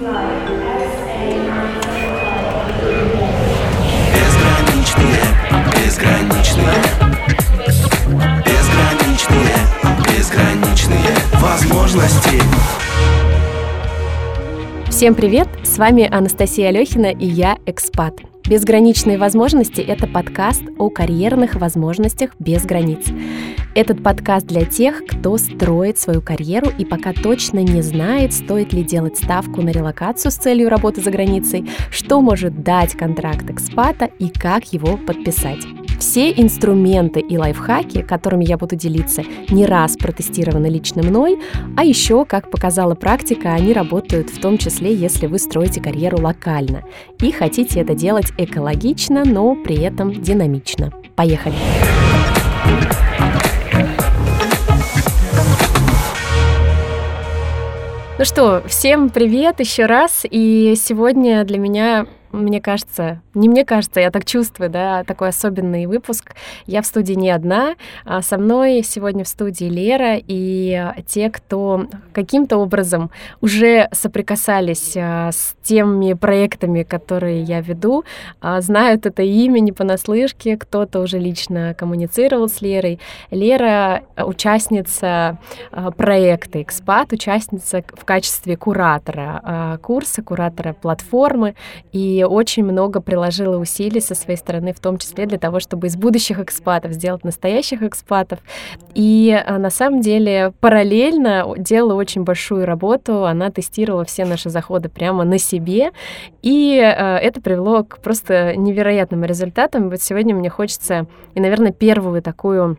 Безграничные, безграничные Безграничные, безграничные возможности Всем привет! С вами Анастасия Алехина и я Экспат. Безграничные возможности – это подкаст о карьерных возможностях без границ. Этот подкаст для тех, кто строит свою карьеру и пока точно не знает, стоит ли делать ставку на релокацию с целью работы за границей, что может дать контракт экспата и как его подписать. Все инструменты и лайфхаки, которыми я буду делиться, не раз протестированы лично мной, а еще, как показала практика, они работают в том числе, если вы строите карьеру локально и хотите это делать экологично, но при этом динамично. Поехали! Ну что, всем привет еще раз. И сегодня для меня мне кажется, не мне кажется, я так чувствую, да, такой особенный выпуск. Я в студии не одна, а со мной сегодня в студии Лера и те, кто каким-то образом уже соприкасались а, с теми проектами, которые я веду, а, знают это имя не понаслышке, кто-то уже лично коммуницировал с Лерой. Лера — участница а, проекта «Экспат», участница в качестве куратора курса, куратора платформы, и очень много приложила усилий со своей стороны, в том числе для того, чтобы из будущих экспатов сделать настоящих экспатов. И а, на самом деле параллельно делала очень большую работу, она тестировала все наши заходы прямо на себе, и а, это привело к просто невероятным результатам. Вот сегодня мне хочется, и, наверное, первую такую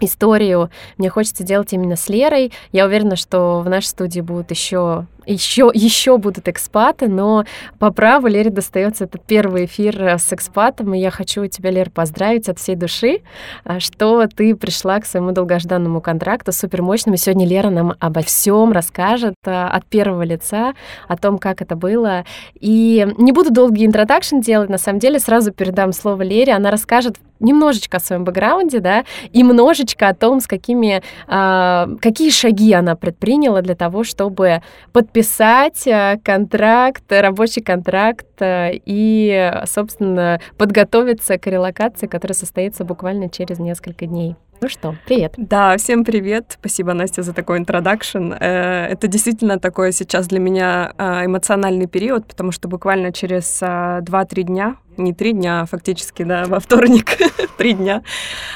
историю мне хочется делать именно с Лерой. Я уверена, что в нашей студии будут еще еще, еще будут экспаты, но по праву Лере достается этот первый эфир э, с экспатом, и я хочу тебя, Лер, поздравить от всей души, э, что ты пришла к своему долгожданному контракту супермощным, и сегодня Лера нам обо всем расскажет э, от первого лица, о том, как это было. И не буду долгий интродакшн делать, на самом деле, сразу передам слово Лере, она расскажет немножечко о своем бэкграунде, да, и немножечко о том, с какими, какие шаги она предприняла для того, чтобы подписать подписать э, контракт, рабочий контракт э, и, собственно, подготовиться к релокации, которая состоится буквально через несколько дней. Ну что, привет. Да, всем привет. Спасибо, Настя, за такой интродакшн. Э, это действительно такой сейчас для меня эмоциональный период, потому что буквально через 2-3 дня не три дня, а фактически, да, во вторник, три дня,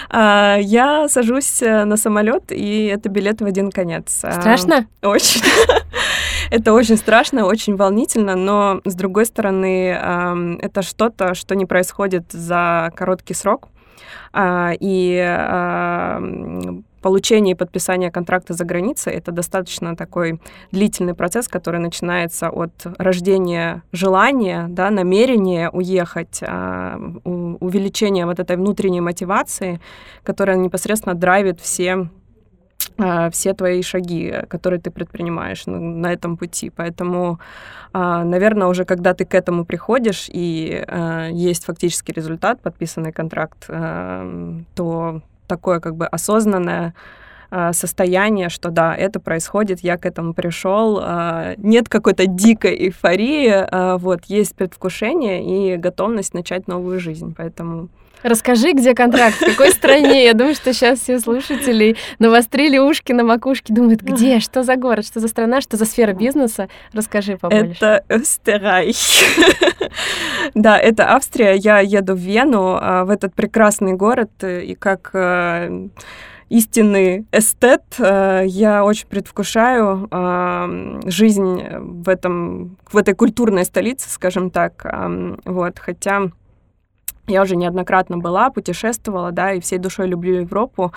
а, я сажусь э, на самолет, и это билет в один конец. А, страшно? Очень. это очень страшно, очень волнительно, но, с другой стороны, это что-то, что не происходит за короткий срок. А, и получение и подписание контракта за границей — это достаточно такой длительный процесс, который начинается от рождения желания, да, намерения уехать, а, увеличения вот этой внутренней мотивации, которая непосредственно драйвит все а, все твои шаги, которые ты предпринимаешь на, на этом пути. Поэтому, а, наверное, уже когда ты к этому приходишь и есть фактический результат, подписанный контракт, то такое как бы осознанное а, состояние, что да, это происходит, я к этому пришел, а, нет какой-то дикой эйфории, а, вот, есть предвкушение и готовность начать новую жизнь, поэтому... Расскажи, где контракт, в какой стране? Я думаю, что сейчас все слушатели навострили ушки на макушке, думают, где, что за город, что за страна, что за сфера бизнеса. Расскажи побольше. Это Österreich. Да, это Австрия. Я еду в Вену, в этот прекрасный город, и как э, истинный эстет. Э, я очень предвкушаю жизнь в, этом, в этой культурной столице, скажем так. Вот, хотя я уже неоднократно была, путешествовала, да, и всей душой люблю Европу.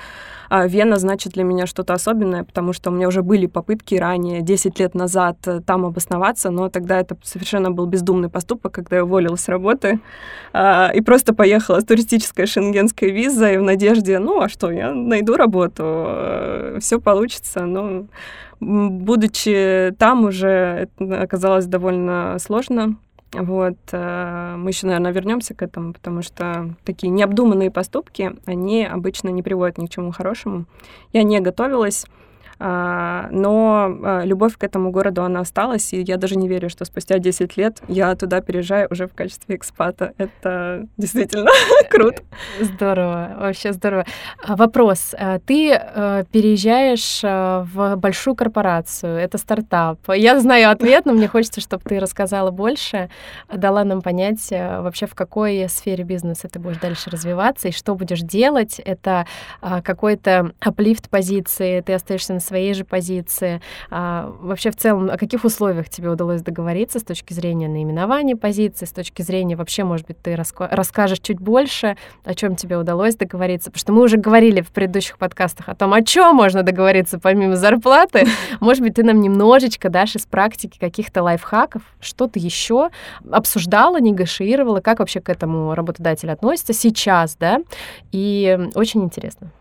А Вена значит для меня что-то особенное, потому что у меня уже были попытки ранее, 10 лет назад, э, там обосноваться, но тогда это совершенно был бездумный поступок, когда я уволилась с работы а, и просто поехала с туристической шенгенской визой в надежде, ну, а что, я найду работу, э, все получится, но будучи там уже это оказалось довольно сложно, вот, э, мы еще, наверное, вернемся к этому, потому что такие необдуманные поступки, они обычно не приводят ни к чему хорошему. Я не готовилась, но а, любовь к этому городу, она осталась, и я даже не верю, что спустя 10 лет я туда переезжаю уже в качестве экспата. Это действительно круто. Здорово, вообще здорово. А, вопрос. Ты переезжаешь в большую корпорацию, это стартап. Я знаю ответ, но мне хочется, чтобы ты рассказала больше, дала нам понять вообще, в какой сфере бизнеса ты будешь дальше развиваться и что будешь делать. Это какой-то аплифт позиции, ты остаешься на своей же позиции. А, вообще, в целом, о каких условиях тебе удалось договориться с точки зрения наименования позиции, с точки зрения вообще, может быть, ты расскажешь чуть больше, о чем тебе удалось договориться, потому что мы уже говорили в предыдущих подкастах о том, о чем можно договориться помимо зарплаты. Может быть, ты нам немножечко дашь из практики каких-то лайфхаков, что-то еще обсуждала, негашировала, как вообще к этому работодатель относится сейчас, да? И очень интересно.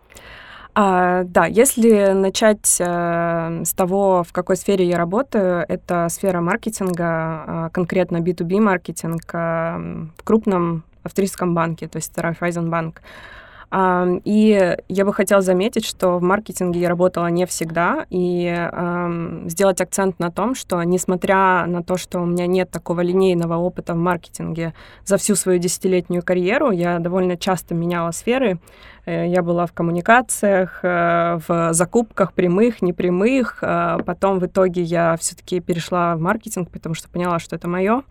А, да, если начать э, с того, в какой сфере я работаю, это сфера маркетинга, э, конкретно B2B маркетинг э, в крупном австрийском банке, то есть Райфайзенбанк. Uh, и я бы хотела заметить, что в маркетинге я работала не всегда, и сделать акцент на том, что несмотря на то, что у меня нет такого линейного опыта в маркетинге за всю свою десятилетнюю карьеру, я довольно часто меняла сферы, Э, я была в коммуникациях, э, в закупках прямых, непрямых. Э, потом в итоге я все-таки перешла в маркетинг, потому что поняла, что это мое.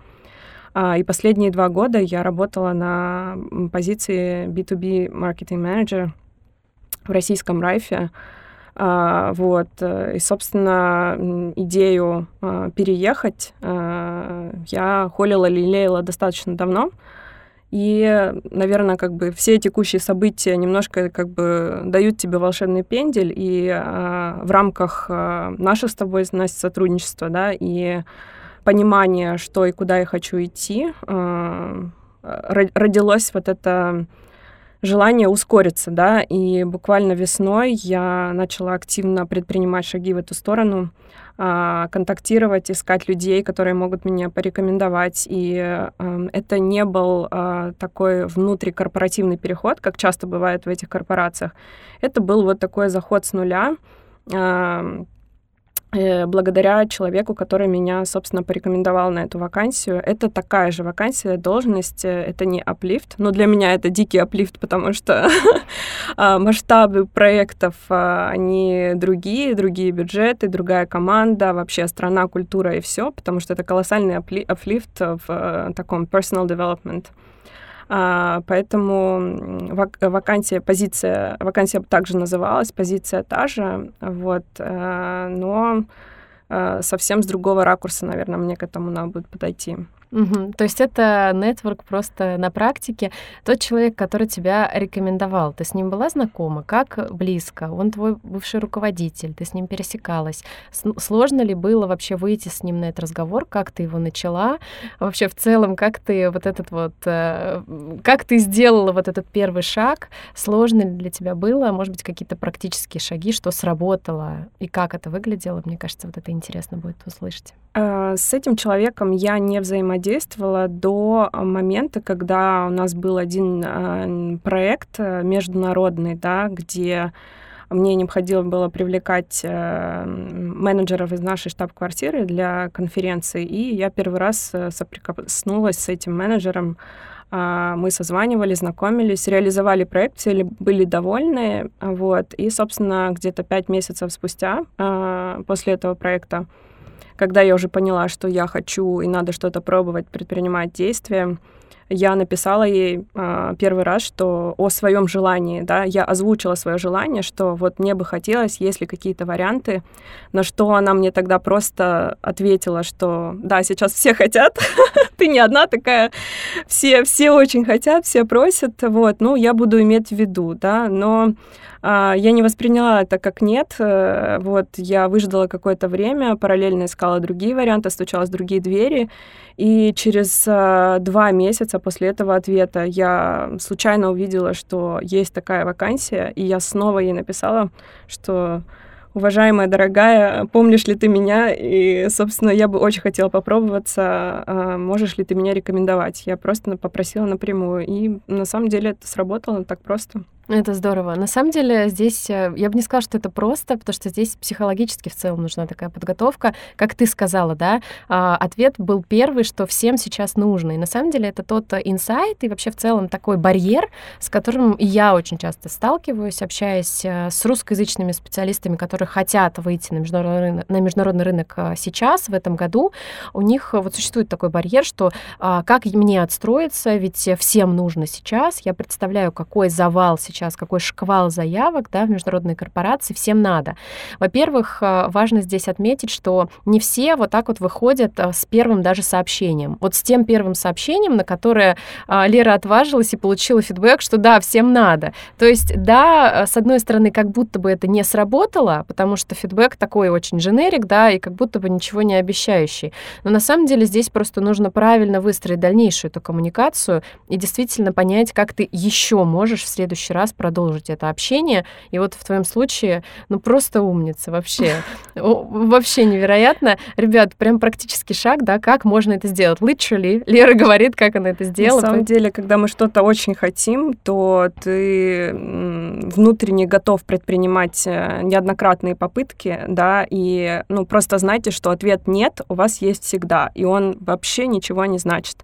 А, и последние два года я работала на позиции B2B маркетинг менеджер в российском Райфе. А, вот. И, собственно, идею переехать я холила, лелеяла достаточно давно. И, наверное, как бы все текущие события немножко как бы дают тебе волшебный пендель, и э, в рамках э, наших с тобой, Настя, сотрудничества, да, и понимания, что и куда я хочу идти, э, родилось вот это желание ускориться, да, и буквально весной я начала активно предпринимать шаги в эту сторону, а, контактировать, искать людей, которые могут меня порекомендовать. И эм, это не был такой внутрикорпоративный переход, как часто бывает в этих корпорациях. Это был вот такой заход с нуля, Э, благодаря человеку, который меня, собственно, порекомендовал на эту вакансию. Это такая же вакансия, должность, э, это не аплифт, но для меня это дикий аплифт, потому что а, масштабы проектов, а, они другие, другие бюджеты, другая команда, вообще страна, культура и все, потому что это колоссальный аплифт в э, таком personal development. А, поэтому вак вакансия, позиция, вакансия также называлась, позиция та же, вот, а, но а, совсем с другого ракурса, наверное, мне к этому надо будет подойти. Угу. То есть это нетворк просто на практике. Тот человек, который тебя рекомендовал, ты с ним была знакома? Как близко? Он твой бывший руководитель, ты с ним пересекалась. Сложно ли было вообще выйти с ним на этот разговор? Как ты его начала? Вообще в целом, как ты вот этот вот... Э, как ты сделала вот этот первый шаг? Сложно ли для тебя было? Может быть, какие-то практические шаги, что сработало? И как это выглядело? Мне кажется, вот это интересно будет услышать. Э, с этим человеком я не взаимодействовала до момента, когда у нас был один э, проект э, международный, да, где мне необходимо было привлекать менеджеров из нашей штаб-квартиры для конференции, и я первый раз соприкоснулась с этим менеджером. А, мы созванивали, знакомились, реализовали проект, все были довольны, вот, и, собственно, где-то пять месяцев спустя после этого проекта когда я уже поняла, что я хочу и надо что-то пробовать, предпринимать действия, я написала ей э, первый раз, что о своем желании, да, я озвучила свое желание, что вот мне бы хотелось, есть ли какие-то варианты, на что она мне тогда просто ответила, что да, сейчас все хотят, ты не одна такая, все, все очень хотят, все просят, вот, ну, я буду иметь в виду, да, но а, я не восприняла это как нет. Э, вот я выждала какое-то время, параллельно искала другие варианты, стучалась в другие двери. И через а, два месяца после этого ответа я случайно увидела, что есть такая вакансия, и я снова ей написала, что уважаемая, дорогая, помнишь ли ты меня? И, собственно, я бы очень хотела попробоваться, а, можешь ли ты меня рекомендовать? Я просто попросила напрямую, и на самом деле это сработало так просто. Это здорово. На самом деле здесь, э, я бы не сказала, что это просто, потому что здесь психологически в целом нужна такая подготовка. Как ты сказала, да, а, ответ был первый, что всем сейчас нужно. И на самом деле это тот инсайт и вообще в целом такой барьер, с которым я очень часто сталкиваюсь, общаясь э, с русскоязычными специалистами, которые хотят выйти на международный рынок, на международный рынок э, сейчас, в этом году. У них вот существует такой барьер, что а, как мне отстроиться, ведь всем нужно сейчас. Я представляю, какой завал сейчас сейчас, какой шквал заявок да, в международные корпорации, всем надо. Во-первых, э, важно здесь отметить, что не все вот так вот выходят э, с первым даже сообщением. Вот с тем первым сообщением, на которое э, Лера отважилась и получила фидбэк, что да, всем надо. То есть, да, с одной стороны, как будто бы это не сработало, потому что фидбэк такой очень дженерик, да, и как будто бы ничего не обещающий. Но на самом деле здесь просто нужно правильно выстроить дальнейшую эту коммуникацию и действительно понять, как ты еще можешь в следующий раз раз продолжить это общение. И вот в твоем случае, ну просто умница вообще. Вообще невероятно. Ребят, прям практический шаг, да, как можно это сделать. Literally. Лера говорит, как она это сделала. На самом деле, когда мы что-то очень хотим, то ты внутренне готов предпринимать э, неоднократные попытки, да, и ну просто знайте, что ответ нет у вас есть всегда, и он вообще ничего не значит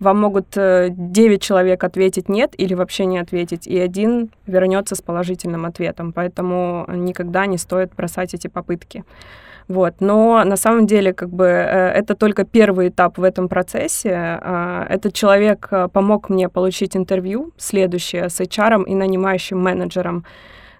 вам могут 9 э, человек ответить нет или вообще не ответить, и один вернется с положительным ответом. Поэтому никогда не стоит бросать эти попытки. Вот. Но на самом деле как бы э, это только первый этап в этом процессе. А, этот человек э, помог мне получить интервью следующее с HR и нанимающим менеджером.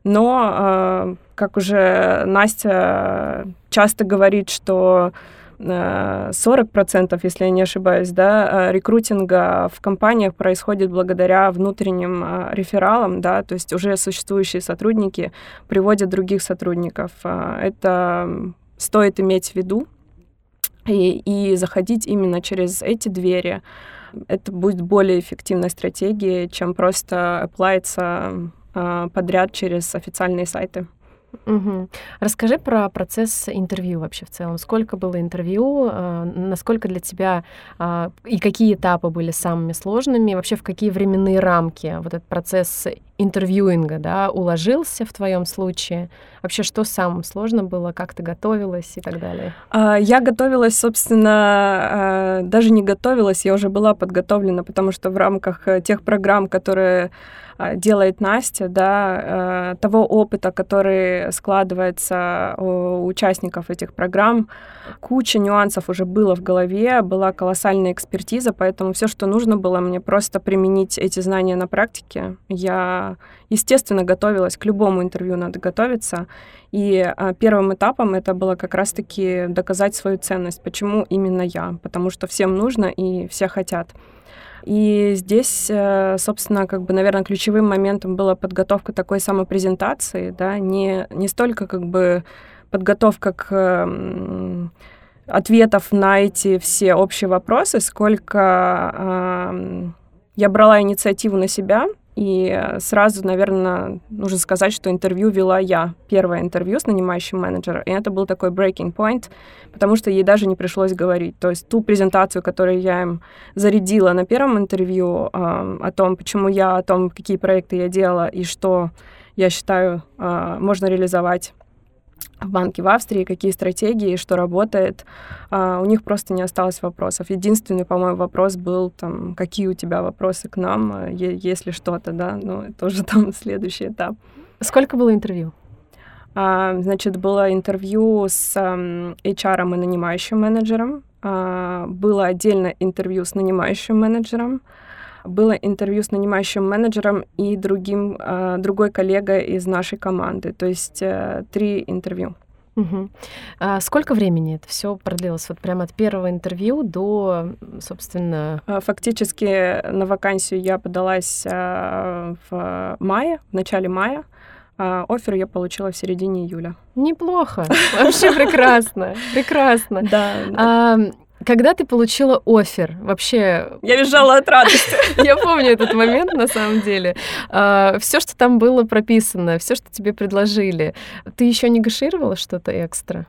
Но, как уже Настя часто говорит, что 40%, если я не ошибаюсь, да, э, рекрутинга в компаниях происходит благодаря внутренним э, рефералам, да, то есть уже существующие сотрудники приводят других сотрудников. Э, это стоит иметь в виду и, и заходить именно через эти двери. Это будет более эффективной стратегией, чем просто оплавиться подряд через официальные сайты. Угу. Расскажи про процесс интервью вообще в целом. Сколько было интервью, э, насколько для тебя э, и какие этапы были самыми сложными, вообще в какие временные рамки вот этот процесс интервьюинга да, уложился в твоем случае? Вообще, что самым сложно было, как ты готовилась и так далее? А, я готовилась, собственно, э, даже не готовилась, я уже была подготовлена, потому что в рамках э, тех программ, которые а, делает Настя, да, э, того опыта, который складывается у участников этих программ. Куча нюансов уже было в голове, была колоссальная экспертиза, поэтому все, что нужно было мне просто применить эти знания на практике. Я, естественно, готовилась к любому интервью, надо готовиться. И а, первым этапом это было как раз-таки доказать свою ценность. Почему именно я? Потому что всем нужно и все хотят. И здесь, э, собственно, как бы, наверное, ключевым моментом была подготовка такой самопрезентации, да, не, не столько как бы подготовка к ответов на эти все общие вопросы, сколько э, я брала инициативу на себя, и сразу, наверное, нужно сказать, что интервью вела я. Первое интервью с нанимающим менеджером. И это был такой breaking point, потому что ей даже не пришлось говорить. То есть ту презентацию, которую я им зарядила на первом интервью э, о том, почему я, о том, какие проекты я делала и что я считаю э, можно реализовать в банке в Австрии, какие стратегии, что работает. А, у них просто не осталось вопросов. Единственный, по-моему, вопрос был там, какие у тебя вопросы к нам, а, если что-то, да, ну, это уже там следующий этап. Сколько было интервью? А, значит, было интервью с HR и нанимающим менеджером, а, было отдельно интервью с нанимающим менеджером, было интервью с нанимающим менеджером и другим, э, другой коллегой из нашей команды. То есть э, три интервью. Угу. А сколько времени это все продлилось? Вот прямо от первого интервью до, собственно... А, фактически на вакансию я подалась а, в мае, в начале мая. А офер я получила в середине июля. Неплохо. Вообще прекрасно. Прекрасно. Да. Когда ты получила офер, вообще... Я визжала от радости. Я помню этот момент, на самом деле. А, все, что там было прописано, все, что тебе предложили, ты еще негашировала что-то экстра?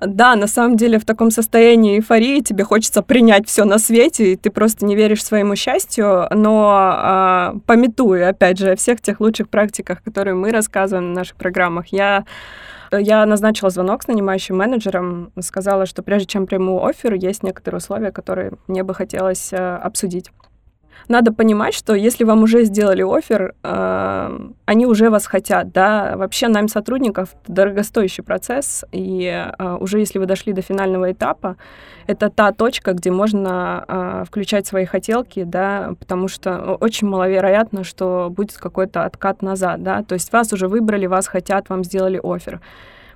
Да, на самом деле в таком состоянии эйфории тебе хочется принять все на свете, и ты просто не веришь своему счастью, но а, пометуя, опять же, о всех тех лучших практиках, которые мы рассказываем в наших программах, я я назначила звонок с нанимающим менеджером, сказала, что прежде чем приму офер, есть некоторые условия, которые мне бы хотелось э, обсудить надо понимать, что если вам уже сделали офер, э, они уже вас хотят, да. Вообще найм сотрудников — дорогостоящий процесс, и э, уже если вы дошли до финального этапа, это та точка, где можно э, включать свои хотелки, да, потому что очень маловероятно, что будет какой-то откат назад, да. То есть вас уже выбрали, вас хотят, вам сделали офер.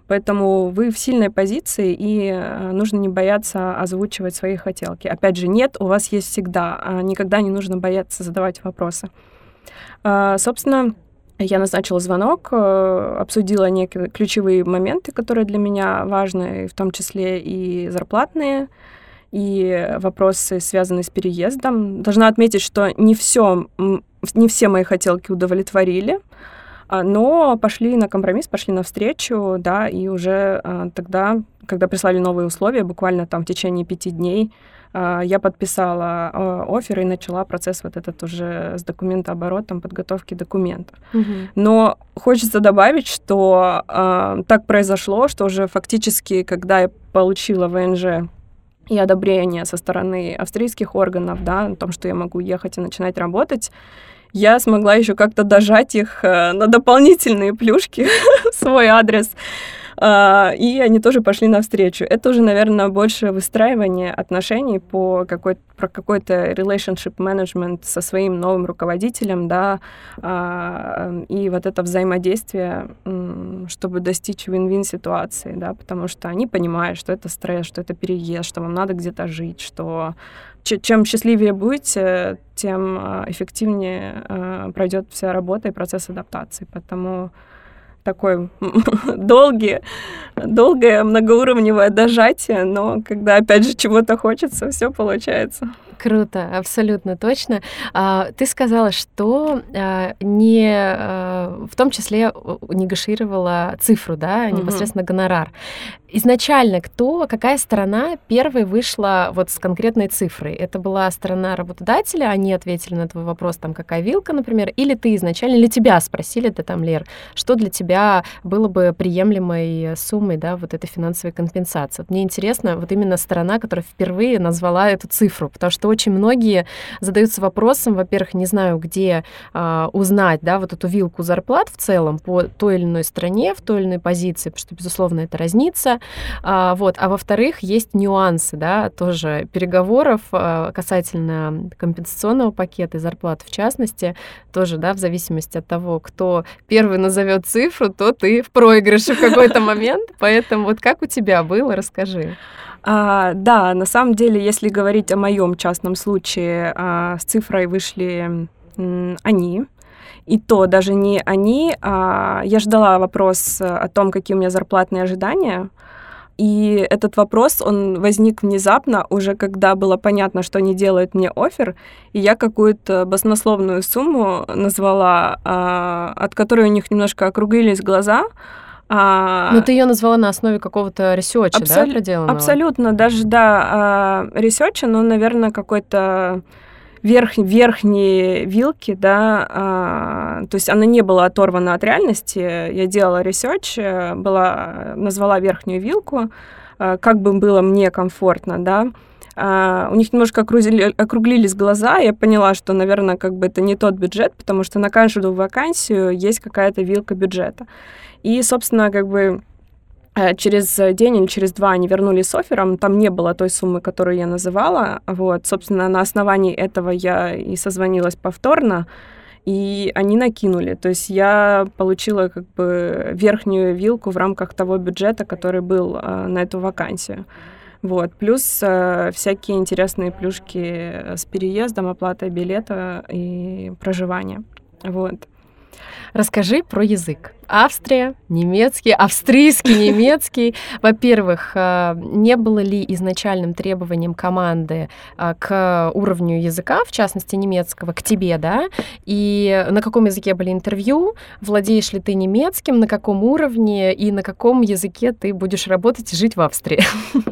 Поэтому вы в сильной позиции, и э, нужно не бояться озвучивать свои хотелки. Опять же, нет, у вас есть всегда. А никогда не нужно бояться задавать вопросы. А, собственно, я назначила звонок, э, обсудила некие ключевые моменты, которые для меня важны, в том числе и зарплатные, и вопросы, связанные с переездом. Должна отметить, что не все, не все мои хотелки удовлетворили. А, но пошли на компромисс, пошли на встречу, да, и уже а, тогда, когда прислали новые условия, буквально там в течение пяти дней, а, я подписала офер и начала процесс вот этот уже с документооборотом, подготовки документов. Угу. Но хочется добавить, что так произошло, что уже фактически, когда я получила ВНЖ и одобрение со стороны австрийских органов, да, о том, что я могу ехать и начинать работать, я смогла еще как-то дожать их э, на дополнительные плюшки в свой адрес. А, и они тоже пошли навстречу. Это уже, наверное, больше выстраивание отношений по какой про какой-то relationship management со своим новым руководителем, да, а, и вот это взаимодействие, чтобы достичь win-win ситуации, да, потому что они понимают, что это стресс, что это переезд, что вам надо где-то жить, что чем счастливее будете, тем а, эффективнее а, пройдет вся работа и процесс адаптации. Поэтому такой долгий, долгое многоуровневое дожатие, но когда опять же чего-то хочется, все получается. Круто, абсолютно точно. А, ты сказала, что а, не а, в том числе негашировала цифру, да, непосредственно угу. гонорар. Изначально кто, какая сторона первой вышла вот с конкретной цифрой? Это была сторона работодателя, они ответили на твой вопрос, там, какая вилка, например, или ты изначально, или тебя спросили, ты там, Лер, что для тебя было бы приемлемой суммой, да, вот этой финансовой компенсации? Вот мне интересно, вот именно сторона, которая впервые назвала эту цифру, потому что очень многие задаются вопросом, во-первых, не знаю, где а, узнать, да, вот эту вилку зарплат в целом по той или иной стране, в той или иной позиции, потому что, безусловно, это разница, а, вот. А во-вторых, есть нюансы, да, тоже переговоров а, касательно компенсационного пакета и зарплат в частности, тоже, да, в зависимости от того, кто первый назовет цифру, то ты в проигрыше в какой-то момент. Поэтому вот как у тебя было, расскажи. А, да, на самом деле, если говорить о моем частном случае, а, с цифрой вышли м, они, и то даже не они, а я ждала вопрос о том, какие у меня зарплатные ожидания. И этот вопрос, он возник внезапно, уже когда было понятно, что они делают мне офер, и я какую-то баснословную сумму назвала, а, от которой у них немножко округлились глаза. А... Но ты ее назвала на основе какого-то research а, Абсол... да, проделанного? Абсолютно, даже, да, а, research а, но, наверное, какой-то верх, верхние вилки, да, а, то есть она не была оторвана от реальности. Я делала research, э, была, назвала верхнюю вилку, а, как бы было мне комфортно, да. А, у них немножко округлили, округлились глаза, я поняла, что, наверное, как бы это не тот бюджет, потому что на каждую вакансию есть какая-то вилка бюджета. И, собственно, как бы Э, через день или через два они вернулись с оффером, там не было той суммы, которую я называла, вот, собственно, на основании этого я и созвонилась повторно, и они накинули, то есть я получила как бы верхнюю вилку в рамках того бюджета, который был э, на эту вакансию. Вот. Плюс э, всякие интересные плюшки с переездом, оплатой билета и проживания. Вот. Расскажи про язык. Австрия, немецкий, австрийский, немецкий. Во-первых, э, не было ли изначальным требованием команды э, к уровню языка, в частности немецкого, к тебе, да? И на каком языке были интервью? Владеешь ли ты немецким? На каком уровне? И на каком языке ты будешь работать и жить в Австрии?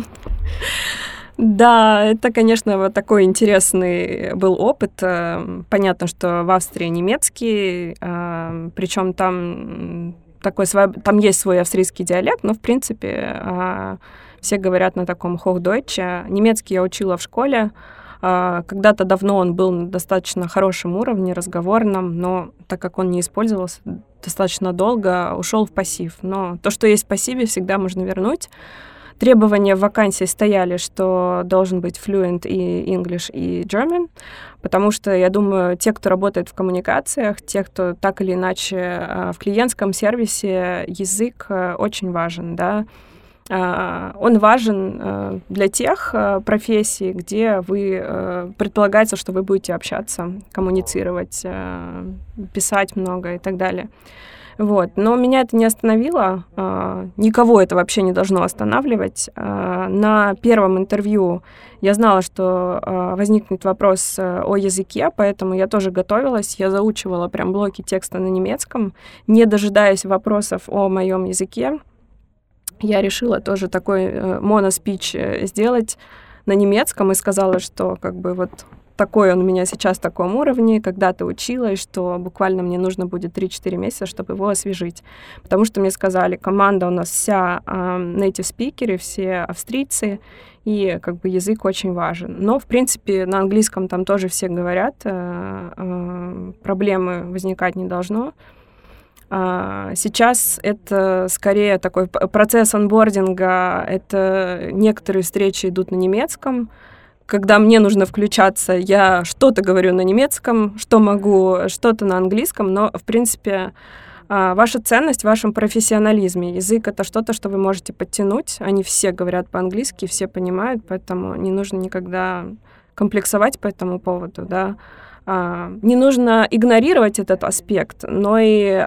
Да, это, конечно, вот такой интересный был опыт. Э, понятно, что в Австрии немецкий, э, причем там такой там есть свой австрийский диалект, но в принципе э, все говорят на таком Hochdeutsch. Немецкий я учила в школе. Когда-то давно он был на достаточно хорошем уровне, разговорном, но так как он не использовался достаточно долго, ушел в пассив. Но то, что есть в пассиве, всегда можно вернуть требования в вакансии стояли, что должен быть fluent и English, и German, потому что, я думаю, те, кто работает в коммуникациях, те, кто так или иначе а, в клиентском сервисе, язык э, очень важен, да, а, он важен э, для тех э, профессий, где вы предполагается, что вы будете общаться, коммуницировать, писать много и так далее. Вот. Но меня это не остановило, э, никого это вообще не должно останавливать. Э, на первом интервью я знала, что э, возникнет вопрос о языке, поэтому я тоже готовилась, я заучивала прям блоки текста на немецком, не дожидаясь вопросов о моем языке. Я решила тоже такой э, моноспич сделать на немецком и сказала, что как бы вот такой он у меня сейчас в таком уровне, когда-то училась, что буквально мне нужно будет 3-4 месяца, чтобы его освежить. Потому что мне сказали, команда у нас вся э, native спикеры, все австрийцы, и как бы язык очень важен. Но, в принципе, на английском там тоже все говорят, э, э, проблемы возникать не должно. Сейчас это скорее такой процесс анбординга, это некоторые встречи идут на немецком, когда мне нужно включаться, я что-то говорю на немецком, что могу, что-то на английском, но, в принципе, а, ваша ценность в вашем профессионализме. Язык — это что-то, что вы можете подтянуть. Они все говорят по-английски, все понимают, поэтому не нужно никогда комплексовать по этому поводу, да. А, не нужно игнорировать этот аспект, но и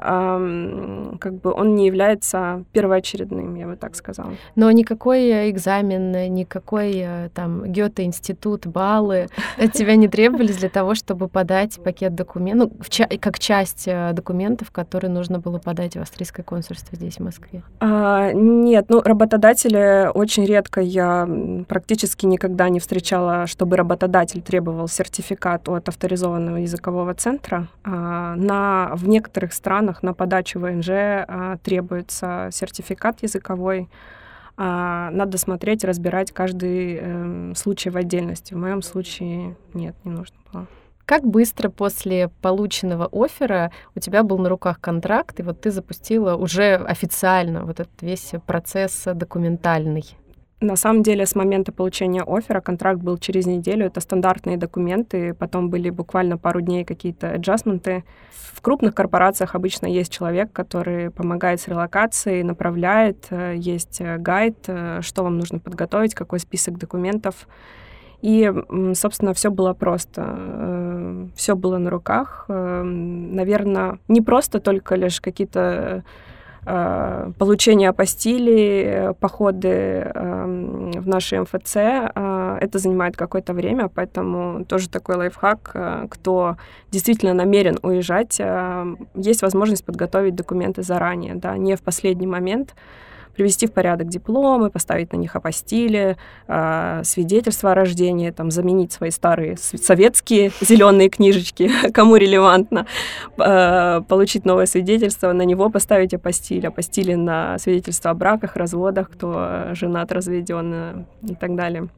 как бы он не является первоочередным, я бы так сказала. Но никакой экзамен, никакой э, там Гёте-институт, баллы от тебя не требовались для того, чтобы подать пакет документов, ну, как часть э, документов, которые нужно было подать в австрийское консульство здесь, в Москве? А, нет, ну, работодатели очень редко, я практически никогда не встречала, чтобы работодатель требовал сертификат от авторизованного централизованного языкового центра. А, на, в некоторых странах на подачу ВНЖ а, требуется сертификат языковой. А, надо смотреть, разбирать каждый э, случай в отдельности. В моем случае нет, не нужно было. Как быстро после полученного оффера у тебя был на руках контракт, и вот ты запустила уже официально вот этот весь процесс документальный? На самом деле, с момента получения оффера контракт был через неделю. Это стандартные документы. Потом были буквально пару дней какие-то аджастменты. В крупных корпорациях обычно есть человек, который помогает с релокацией, направляет. Э, есть э, гайд, э, что вам нужно подготовить, какой список документов. И, собственно, все было просто. Все было на руках. Наверное, не просто только лишь какие-то получение апостили, походы эм, в наши МФЦ, э, это занимает какое-то время, поэтому тоже такой лайфхак, э, кто действительно намерен уезжать, есть возможность подготовить документы заранее, да, не в последний момент, привести в порядок дипломы, поставить на них апостили, э, свидетельства о рождении, там, заменить свои старые советские зеленые книжечки, кому релевантно, э, получить новое свидетельство, на него поставить апостиль, апостили на свидетельство о браках, разводах, кто женат, разведен и так далее.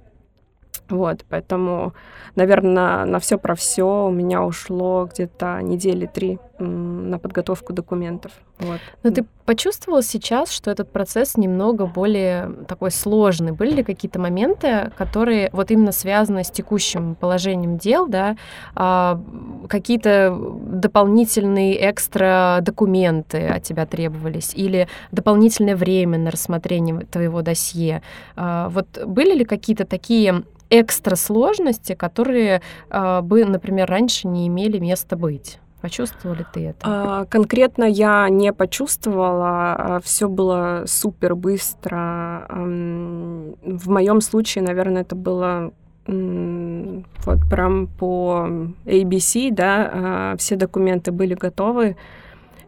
Вот, поэтому, наверное, на все про все у меня ушло где-то недели три на подготовку документов. Вот. Но ты почувствовала сейчас, что этот процесс немного более такой сложный? Были ли какие-то моменты, которые вот именно связаны с текущим положением дел, да, а, какие-то дополнительные экстра документы от тебя требовались или дополнительное время на рассмотрение твоего досье? А, вот были ли какие-то такие экстра сложности, которые э, бы, например, раньше не имели места быть? Почувствовали ты это? А, конкретно я не почувствовала. А, Все было супер быстро. В моем случае, наверное, это было вот прям по ABC, да, а, все документы были готовы.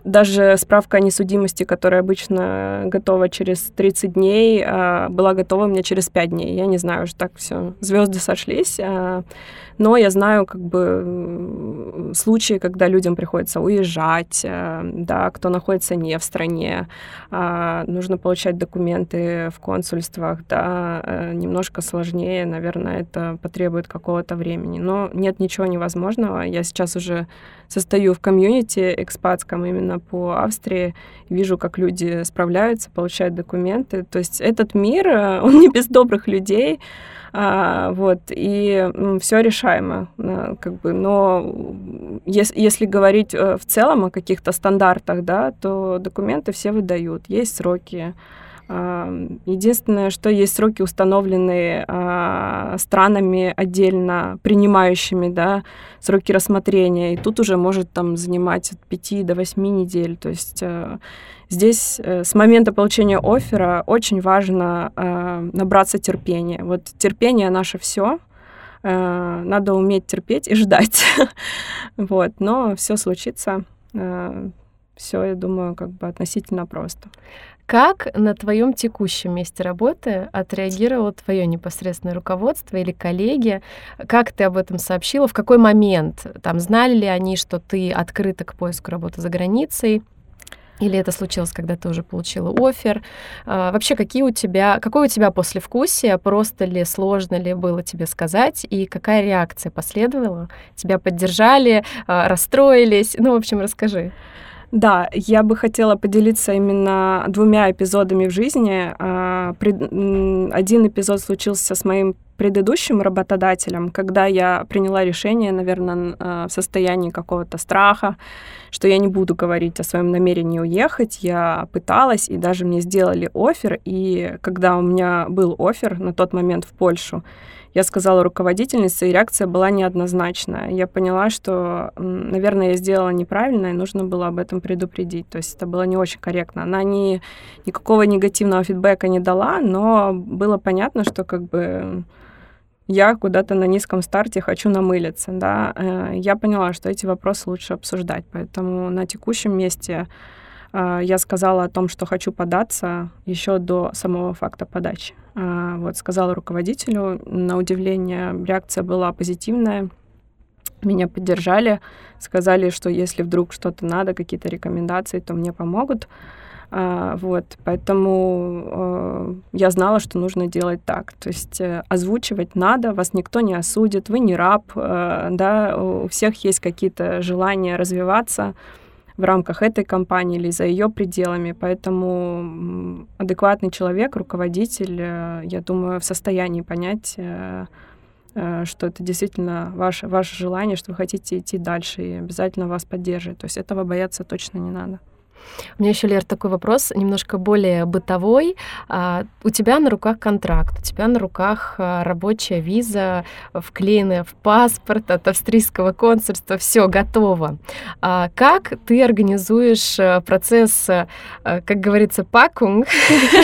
Даже справка о несудимости, которая обычно готова через 30 дней, а, была готова у меня через 5 дней. Я не знаю, уже так все, звезды сошлись. А, но я знаю как бы случаи, когда людям приходится уезжать, а, да, кто находится не в стране, нужно получать документы в консульствах, да, немножко сложнее, наверное, это потребует какого-то времени. Но нет ничего невозможного. Я сейчас уже состою в комьюнити экспатском именно по Австрии, вижу, как люди справляются, получают документы. То есть этот мир, э, он не без добрых людей, а, вот, и все решаемо, а, как бы, но если, если говорить э, в целом о каких-то стандартах, да, то документы все выдают, есть сроки, Единственное, что есть сроки, установленные а, странами отдельно принимающими, да, сроки рассмотрения, и тут уже может там занимать от 5 до 8 недель. То есть э, здесь э, с момента получения оффера очень важно э, набраться терпения. Вот терпение наше все, надо уметь терпеть и ждать. вот, но все случится. Все, я думаю, как бы относительно просто. Как на твоем текущем месте работы отреагировало твое непосредственное руководство или коллеги? Как ты об этом сообщила? В какой момент? Там знали ли они, что ты открыта к поиску работы за границей? Или это случилось, когда ты уже получила офер? А, вообще, какие у тебя, какое у тебя послевкусие? Просто ли, сложно ли было тебе сказать? И какая реакция последовала? Тебя поддержали, а, расстроились? Ну, в общем, расскажи. Да, я бы хотела поделиться именно двумя эпизодами в жизни. А, один эпизод случился с моим предыдущим работодателем, когда я приняла решение, наверное, а, в состоянии какого-то страха, что я не буду говорить о своем намерении уехать. Я пыталась, и даже мне сделали офер. И когда у меня был офер на тот момент в Польшу, я сказала руководительнице, и реакция была неоднозначная. Я поняла, что, наверное, я сделала неправильно, и нужно было об этом предупредить. То есть это было не очень корректно. Она ни, никакого негативного фидбэка не дала, но было понятно, что как бы я куда-то на низком старте хочу намылиться, да. Э, я поняла, что эти вопросы лучше обсуждать, поэтому на текущем месте я сказала о том, что хочу податься еще до самого факта подачи. А, вот, сказала руководителю. На удивление реакция была позитивная. Меня поддержали, сказали, что если вдруг что-то надо, какие-то рекомендации, то мне помогут. А, вот, поэтому я знала, что нужно делать так. То есть э, озвучивать надо, вас никто не осудит, вы не раб, э, да, у всех есть какие-то желания развиваться в рамках этой компании или за ее пределами. Поэтому адекватный человек, руководитель, э, я думаю, в состоянии понять, э, э, что это действительно ваше, ваше желание, что вы хотите идти дальше и обязательно вас поддержит. То есть этого бояться точно не надо. У меня еще, Лер, такой вопрос, немножко более бытовой. А, у тебя на руках контракт, у тебя на руках а, рабочая виза, вклеенная в паспорт от австрийского консульства, все готово. А, как ты организуешь а, процесс, а, как говорится, пакунг,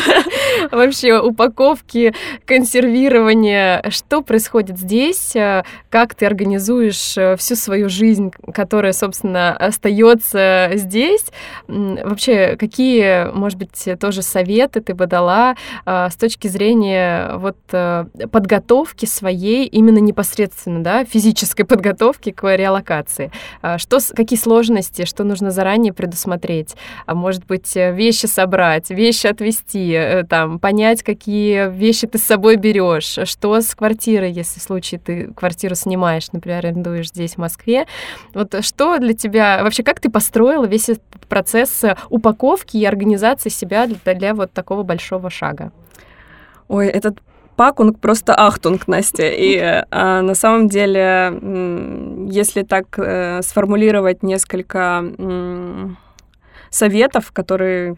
вообще упаковки, консервирования, что происходит здесь, а, как ты организуешь всю свою жизнь, которая, собственно, остается здесь, Вообще, какие, может быть, тоже советы ты бы дала э, с точки зрения вот э, подготовки своей, именно непосредственно, да, физической подготовки к реалокации? Э, что, какие сложности, что нужно заранее предусмотреть? А может быть, вещи собрать, вещи отвезти, э, там, понять, какие вещи ты с собой берешь, что с квартирой, если в случае ты квартиру снимаешь, например, арендуешь здесь, в Москве. Вот что для тебя, вообще, как ты построила весь этот процесс упаковки и организации себя для, для вот такого большого шага? Ой, этот пакунг просто ахтунг, Настя. И а, на самом деле, если так э, сформулировать несколько советов, которые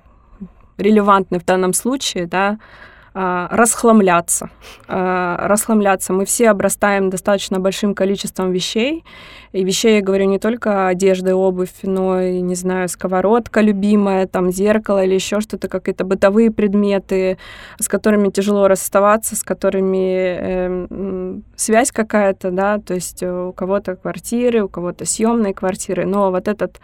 релевантны в данном случае, да, расхламляться. А, расхламляться. Мы все обрастаем достаточно большим количеством вещей. И вещей я говорю не только одежда, обувь, но и, не знаю, сковородка любимая, там зеркало или еще что-то, какие-то бытовые предметы, с которыми тяжело расставаться, с которыми э, связь какая-то, да, то есть у кого-то квартиры, у кого-то съемные квартиры, но вот этот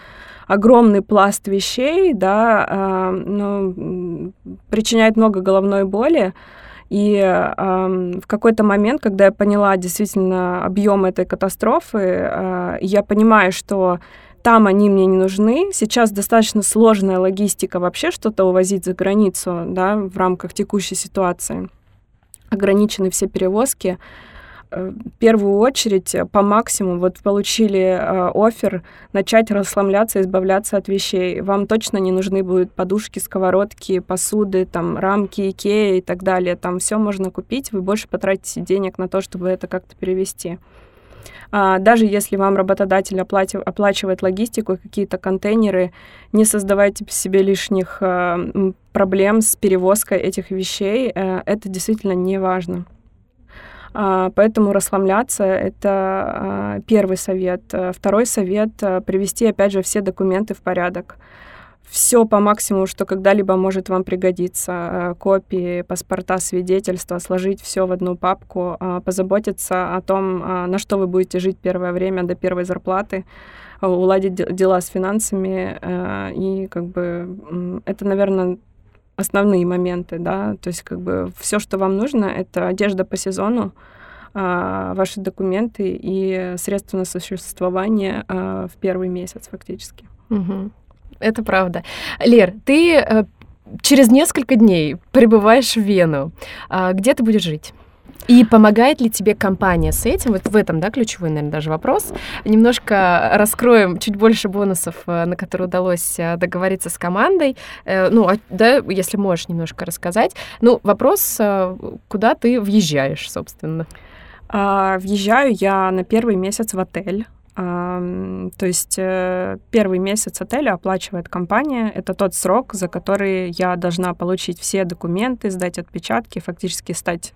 огромный пласт вещей, да, э, ну, причиняет много головной боли. И э, в какой-то момент, когда я поняла действительно объем этой катастрофы, э, я понимаю, что там они мне не нужны. Сейчас достаточно сложная логистика вообще что-то увозить за границу, да, в рамках текущей ситуации. Ограничены все перевозки. В первую очередь э, по максимуму вот получили э, офер начать расслабляться, избавляться от вещей. Вам точно не нужны будут подушки, сковородки, посуды, там рамки Икея и так далее. Там все можно купить, вы больше потратите денег на то, чтобы это как-то перевести. А, даже если вам работодатель оплати, оплачивает логистику, какие-то контейнеры, не создавайте себе лишних а, проблем с перевозкой этих вещей. А, это действительно не важно. А, поэтому расслабляться — это а, первый совет. Э, второй совет — привести, опять же, все документы в порядок все по максимуму, что когда-либо может вам пригодиться. Э, копии, паспорта, свидетельства, сложить все в одну папку, а, позаботиться о том, на что вы будете жить первое время до первой зарплаты, уладить дела с финансами. Э, и как бы это, наверное, основные моменты, да, то есть как бы все, что вам нужно, это одежда по сезону, а, ваши документы и средства на существование а, в первый месяц фактически. Угу. Это правда. Лер, ты э, через несколько дней прибываешь в Вену. А, где ты будешь жить? И помогает ли тебе компания с этим? Вот в этом, да, ключевой, наверное, даже вопрос. Немножко раскроем чуть больше бонусов, э, на которые удалось э, договориться с командой. Э, ну, а, да, если можешь немножко рассказать. Ну, вопрос, куда ты въезжаешь, собственно? А, въезжаю я на первый месяц в отель. То есть первый месяц отеля оплачивает компания. Это тот срок, за который я должна получить все документы, сдать отпечатки, фактически стать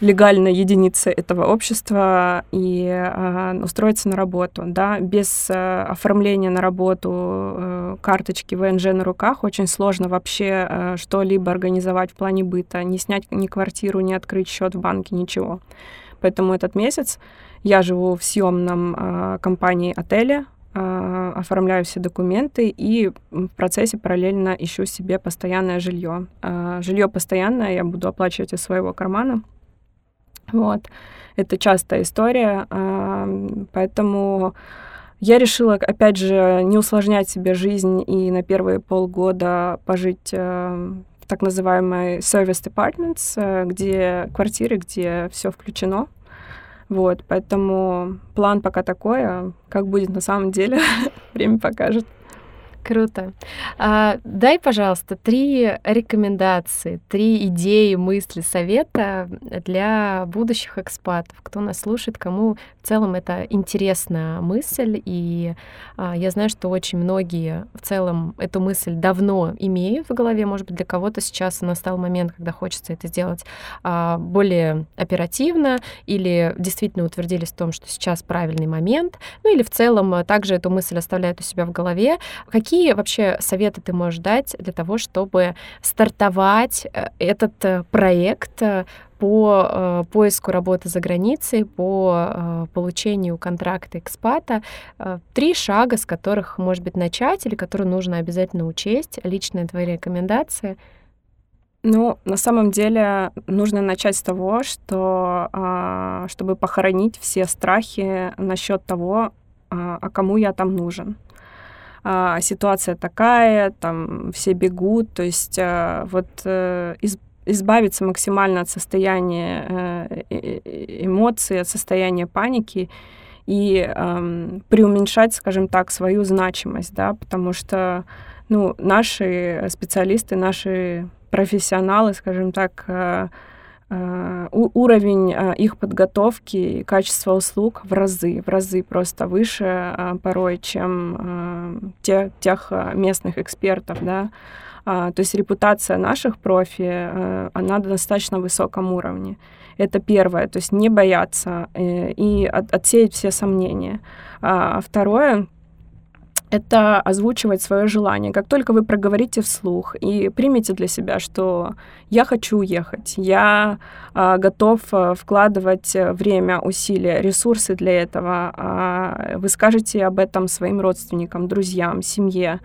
легальной единицей этого общества и э, устроиться на работу. Да? Без э, оформления на работу э, карточки ВНЖ на руках очень сложно вообще э, что-либо организовать в плане быта, не снять ни квартиру, не открыть счет в банке, ничего. Поэтому этот месяц я живу в съемном э, компании отеля, э, оформляю все документы и в процессе параллельно ищу себе постоянное жилье. Э, жилье постоянное я буду оплачивать из своего кармана. Вот. Это частая история, поэтому я решила, опять же, не усложнять себе жизнь и на первые полгода пожить э, в так называемой service departments, э, где квартиры, где все включено. Вот, поэтому план пока такой, а как будет на самом деле, время покажет. Круто. А, дай, пожалуйста, три рекомендации, три идеи, мысли, совета для будущих экспатов, кто нас слушает, кому в целом это интересная мысль. И а, я знаю, что очень многие в целом эту мысль давно имеют в голове. Может быть, для кого-то сейчас настал момент, когда хочется это сделать а, более оперативно или действительно утвердились в том, что сейчас правильный момент. Ну или в целом также эту мысль оставляют у себя в голове. Какие Какие вообще советы ты можешь дать для того, чтобы стартовать э, этот э, проект э, по поиску работы за границей, по получению контракта экспата. Три шага, с которых, может быть, начать или которые нужно обязательно учесть. Личные твои рекомендации. Ну, на самом деле нужно начать с того, что а, чтобы похоронить все страхи насчет того, а, а кому я там нужен а, ситуация такая, там все бегут, то есть а, вот а, из, избавиться максимально от состояния э, эмоций, от состояния паники и э, преуменьшать, скажем так, свою значимость, да, потому что ну, наши специалисты, наши профессионалы, скажем так, э, Э, уровень э, их подготовки и качество услуг в разы, в разы просто выше э, порой, чем те, тех местных экспертов, да. А, то есть репутация наших профи, э, она на достаточно высоком уровне. Это первое, то есть не бояться э, и от, отсеять все сомнения. А второе, это озвучивать свое желание. Как только вы проговорите вслух и примете для себя, что я хочу уехать, я а, готов а, вкладывать время, усилия, ресурсы для этого, а, вы скажете об этом своим родственникам, друзьям, семье,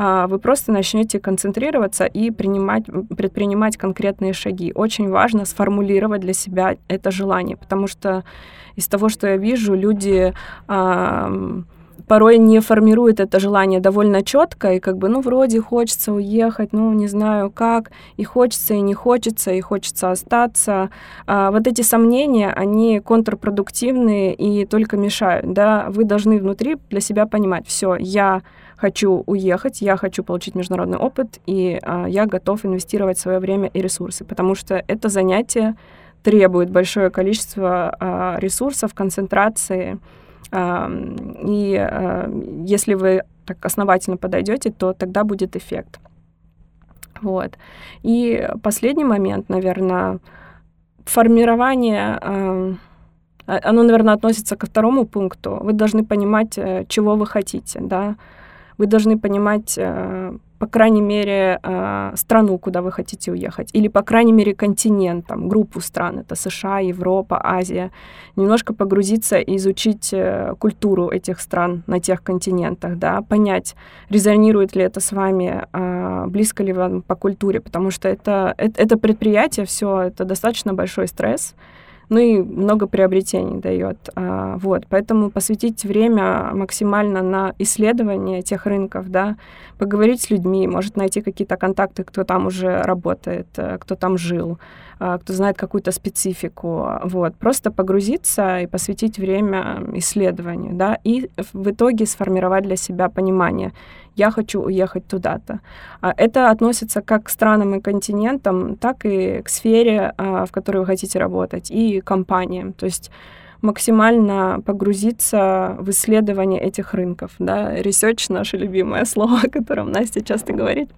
вы просто начнете концентрироваться и принимать, предпринимать конкретные шаги. Очень важно сформулировать для себя это желание, потому что из того, что я вижу, люди порой не формирует это желание довольно четко, и как бы, ну, вроде хочется уехать, ну, не знаю как, и хочется, и не хочется, и хочется остаться. А вот эти сомнения, они контрпродуктивные и только мешают, да, вы должны внутри для себя понимать, все, я хочу уехать, я хочу получить международный опыт, и а, я готов инвестировать свое время и ресурсы, потому что это занятие требует большое количество а, ресурсов, концентрации, и э, если вы так основательно подойдете, то тогда будет эффект. Вот. И последний момент, наверное, формирование, а, оно, наверное, относится ко второму пункту. Вы должны понимать, э, чего вы хотите, да. Вы должны понимать, э, по крайней мере, э, страну, куда вы хотите уехать, или, по крайней мере, континент, там, группу стран, это США, Европа, Азия, немножко погрузиться и изучить э, культуру этих стран на тех континентах, да, понять, резонирует ли это с вами, э, близко ли вам по культуре, потому что это, это предприятие, все, это достаточно большой стресс, ну и много приобретений дает. А, вот, поэтому посвятить время максимально на исследование тех рынков, да, поговорить с людьми, может найти какие-то контакты, кто там уже работает, э, кто там жил, а, кто знает какую-то специфику, вот, просто погрузиться и посвятить время исследованию, да, и в итоге сформировать для себя понимание, я хочу уехать туда-то. А, это относится как к странам и континентам, так и к сфере, а, в которой вы хотите работать, и компаниям. То есть максимально погрузиться в исследование этих рынков. Да? Research — наше любимое слово, о котором Настя часто говорит.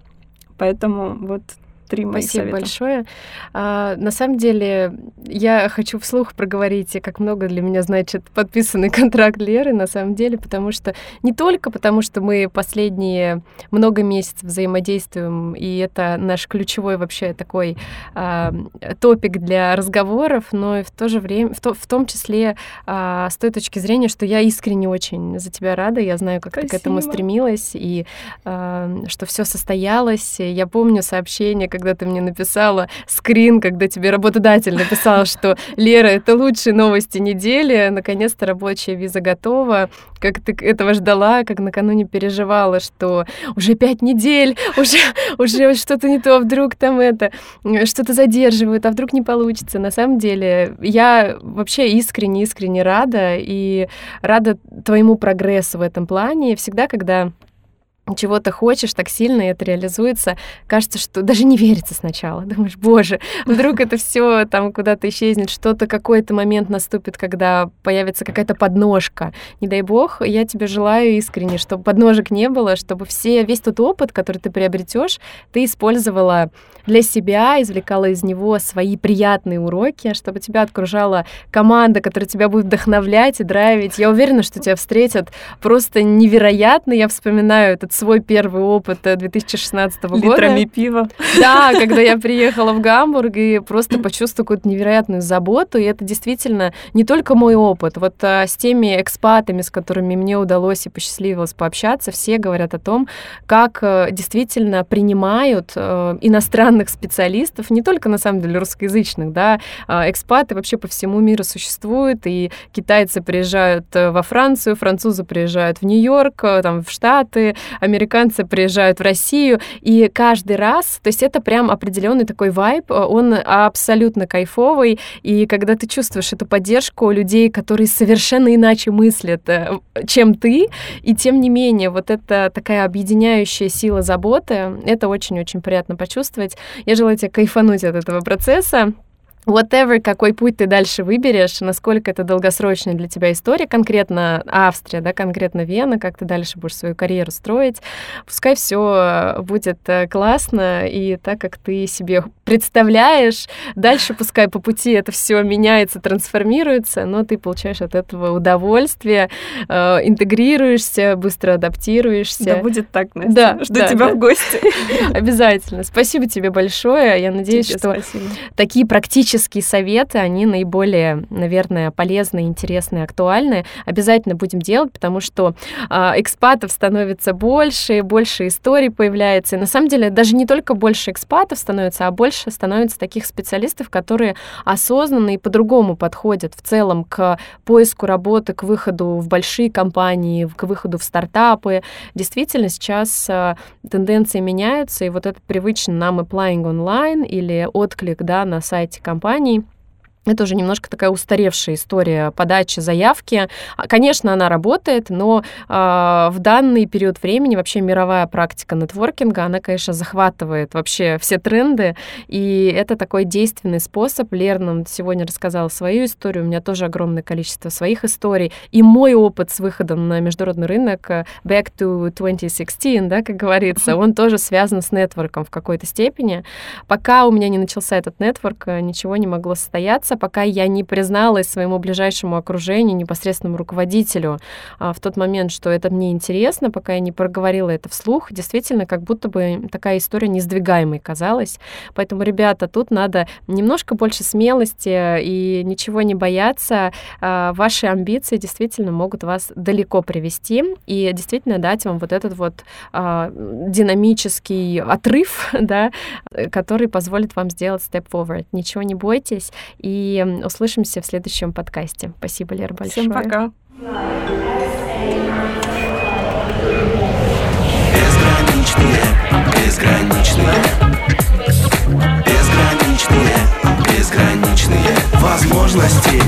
Поэтому вот три моих Спасибо совета. большое. А, на самом деле, я хочу вслух проговорить, как много для меня значит подписанный контракт Леры, на самом деле, потому что не только потому, что мы последние много месяцев взаимодействуем, и это наш ключевой вообще такой а, топик для разговоров, но и в то же время, в, то, в том числе а, с той точки зрения, что я искренне очень за тебя рада, я знаю, как Спасибо. ты к этому стремилась, и а, что все состоялось. Я помню сообщение, когда ты мне написала скрин, когда тебе работодатель написал, что Лера, это лучшие новости недели, наконец-то рабочая виза готова, как ты этого ждала, как накануне переживала, что уже пять недель, уже, уже что-то не то, вдруг там это, что-то задерживают, а вдруг не получится. На самом деле, я вообще искренне-искренне рада и рада твоему прогрессу в этом плане. Всегда, когда чего то хочешь так сильно, и это реализуется, кажется, что даже не верится сначала. Думаешь, боже, вдруг это все там куда-то исчезнет, что-то, какой-то момент наступит, когда появится какая-то подножка. Не дай бог, я тебе желаю искренне, чтобы подножек не было, чтобы все, весь тот опыт, который ты приобретешь, ты использовала для себя, извлекала из него свои приятные уроки, чтобы тебя окружала команда, которая тебя будет вдохновлять и драйвить. Я уверена, что тебя встретят просто невероятно. Я вспоминаю этот свой первый опыт 2016 э, года. Литрами пива. Да, когда я приехала в Гамбург и просто почувствовала какую-то невероятную заботу, и это действительно не только мой опыт. Вот а, с теми экспатами, с которыми мне удалось и посчастливилось пообщаться, все говорят о том, как а, действительно принимают а, иностранных специалистов, не только на самом деле русскоязычных, да, а, экспаты вообще по всему миру существуют, и китайцы приезжают во Францию, французы приезжают в Нью-Йорк, там в Штаты, американцы приезжают в Россию, и каждый раз, то есть это прям определенный такой вайб, он абсолютно кайфовый, и когда ты чувствуешь эту поддержку людей, которые совершенно иначе мыслят, э, чем ты, и тем не менее вот это такая объединяющая сила заботы, это очень-очень приятно почувствовать. Я желаю тебе кайфануть от этого процесса, whatever, какой путь ты дальше выберешь, насколько это долгосрочная для тебя история, конкретно Австрия, да, конкретно Вена, как ты дальше будешь свою карьеру строить, пускай все будет э, классно и так, как ты себе представляешь, дальше пускай по пути это все меняется, трансформируется, но ты получаешь от этого удовольствие, э, интегрируешься, быстро адаптируешься. Да будет так, Настя. Да, Жду да, тебя да. в гости. Обязательно. Спасибо тебе большое. Я надеюсь, Тебе что спасибо. такие практические советы, они наиболее, наверное, полезные, интересные, актуальны. Обязательно будем делать, потому что а, экспатов становится больше, больше историй появляется. И на самом деле даже не только больше экспатов становится, а больше становится таких специалистов, которые осознанно и по-другому подходят в целом к поиску работы, к выходу в большие компании, к выходу в стартапы. Действительно, сейчас а, тенденции меняются, и вот этот привычный нам applying онлайн или отклик да, на сайте компании это уже немножко такая устаревшая история подачи заявки. А, Конечно, она работает, но э, в данный период времени вообще мировая практика нетворкинга, она, конечно, захватывает вообще все тренды, и это такой действенный способ. Лера нам сегодня рассказала свою историю, у меня тоже огромное количество своих историй, и мой опыт с выходом на международный рынок э, back to 2016, да, как говорится, он тоже связан с нетворком в какой-то степени. Пока у меня не начался этот нетворк, э, ничего не могло состояться, пока я не призналась своему ближайшему окружению, непосредственному руководителю а, в тот момент, что это мне интересно, пока я не проговорила это вслух, действительно, как будто бы такая история несдвигаемой казалась. Поэтому, ребята, тут надо немножко больше смелости и ничего не бояться. А, Ваши амбиции действительно могут вас далеко привести и действительно дать вам вот этот вот а, динамический отрыв, да, который позволит вам сделать step forward. Ничего не бойтесь и услышимся в следующем подкасте. Спасибо, Лера, большое. Всем пока. Безграничные, безграничные Безграничные, безграничные возможности